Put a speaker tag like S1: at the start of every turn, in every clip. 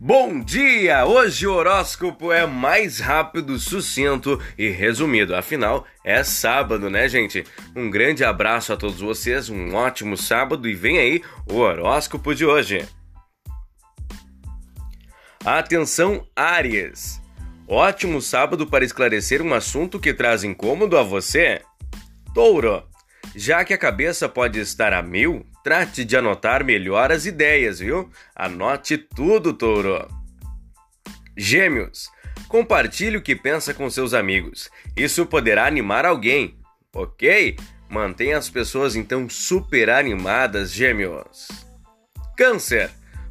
S1: Bom dia! Hoje o horóscopo é mais rápido, sucinto e resumido. Afinal, é sábado, né, gente? Um grande abraço a todos vocês, um ótimo sábado e vem aí o horóscopo de hoje. Atenção, Áries! Ótimo sábado para esclarecer um assunto que traz incômodo a você. Touro! Já que a cabeça pode estar a mil, trate de anotar melhor as ideias, viu? Anote tudo, touro. Gêmeos. Compartilhe o que pensa com seus amigos. Isso poderá animar alguém, ok? Mantenha as pessoas então super animadas, gêmeos. Câncer.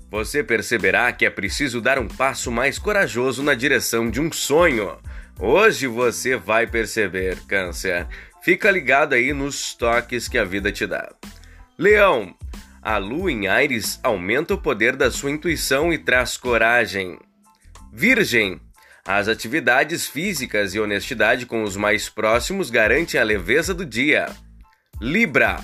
S1: Você perceberá que é preciso dar um passo mais corajoso na direção de um sonho. Hoje você vai perceber, Câncer. Fica ligado aí nos toques que a vida te dá. Leão, a lua em Ares aumenta o poder da sua intuição e traz coragem. Virgem, as atividades físicas e honestidade com os mais próximos garantem a leveza do dia. Libra,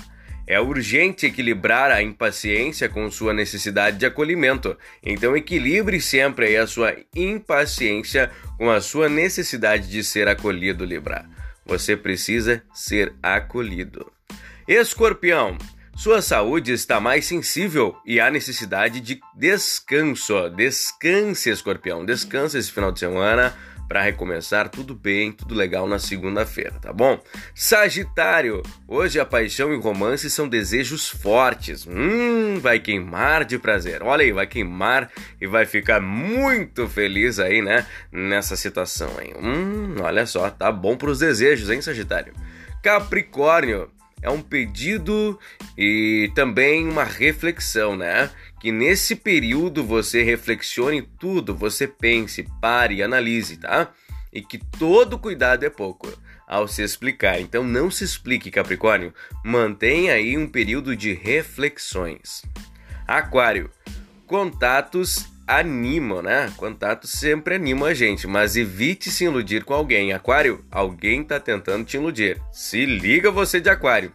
S1: é urgente equilibrar a impaciência com sua necessidade de acolhimento, então equilibre sempre a sua impaciência com a sua necessidade de ser acolhido, Libra. Você precisa ser acolhido. Escorpião, sua saúde está mais sensível e há necessidade de descanso. Descanse, escorpião. Descanse esse final de semana para recomeçar tudo bem, tudo legal na segunda-feira, tá bom? Sagitário, hoje a paixão e o romance são desejos fortes. Hum, vai queimar de prazer. Olha aí, vai queimar e vai ficar muito feliz aí, né? Nessa situação, hein? Hum, olha só, tá bom pros desejos, hein, Sagitário? Capricórnio, é um pedido e também uma reflexão, né? Que nesse período você reflexione tudo, você pense, pare, analise, tá? E que todo cuidado é pouco ao se explicar. Então não se explique, Capricórnio. Mantenha aí um período de reflexões. Aquário, contatos animam, né? Contatos sempre animam a gente, mas evite se iludir com alguém. Aquário, alguém tá tentando te iludir. Se liga você de Aquário.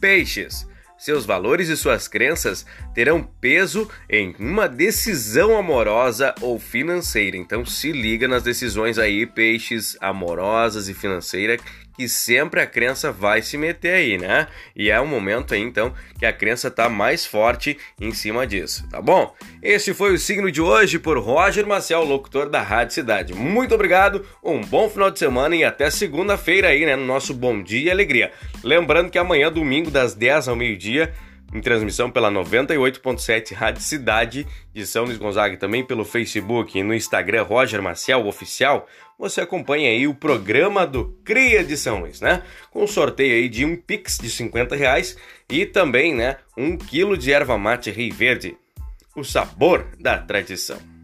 S1: Peixes. Seus valores e suas crenças terão peso em uma decisão amorosa ou financeira. Então se liga nas decisões aí, peixes amorosas e financeiras, que sempre a crença vai se meter aí, né? E é um momento aí então que a crença tá mais forte em cima disso, tá bom? Esse foi o signo de hoje por Roger Marcel, locutor da Rádio Cidade. Muito obrigado, um bom final de semana e até segunda-feira aí, né, no nosso Bom Dia e Alegria. Lembrando que amanhã, domingo, das 10 ao meio-dia, em transmissão pela 98.7 Rádio Cidade de São Luís Gonzaga e também pelo Facebook e no Instagram Roger Marcel Oficial, você acompanha aí o programa do Cria de São Luís, né? Com sorteio aí de um Pix de 50 reais e também, né, um quilo de erva mate Rei Verde. O sabor da tradição.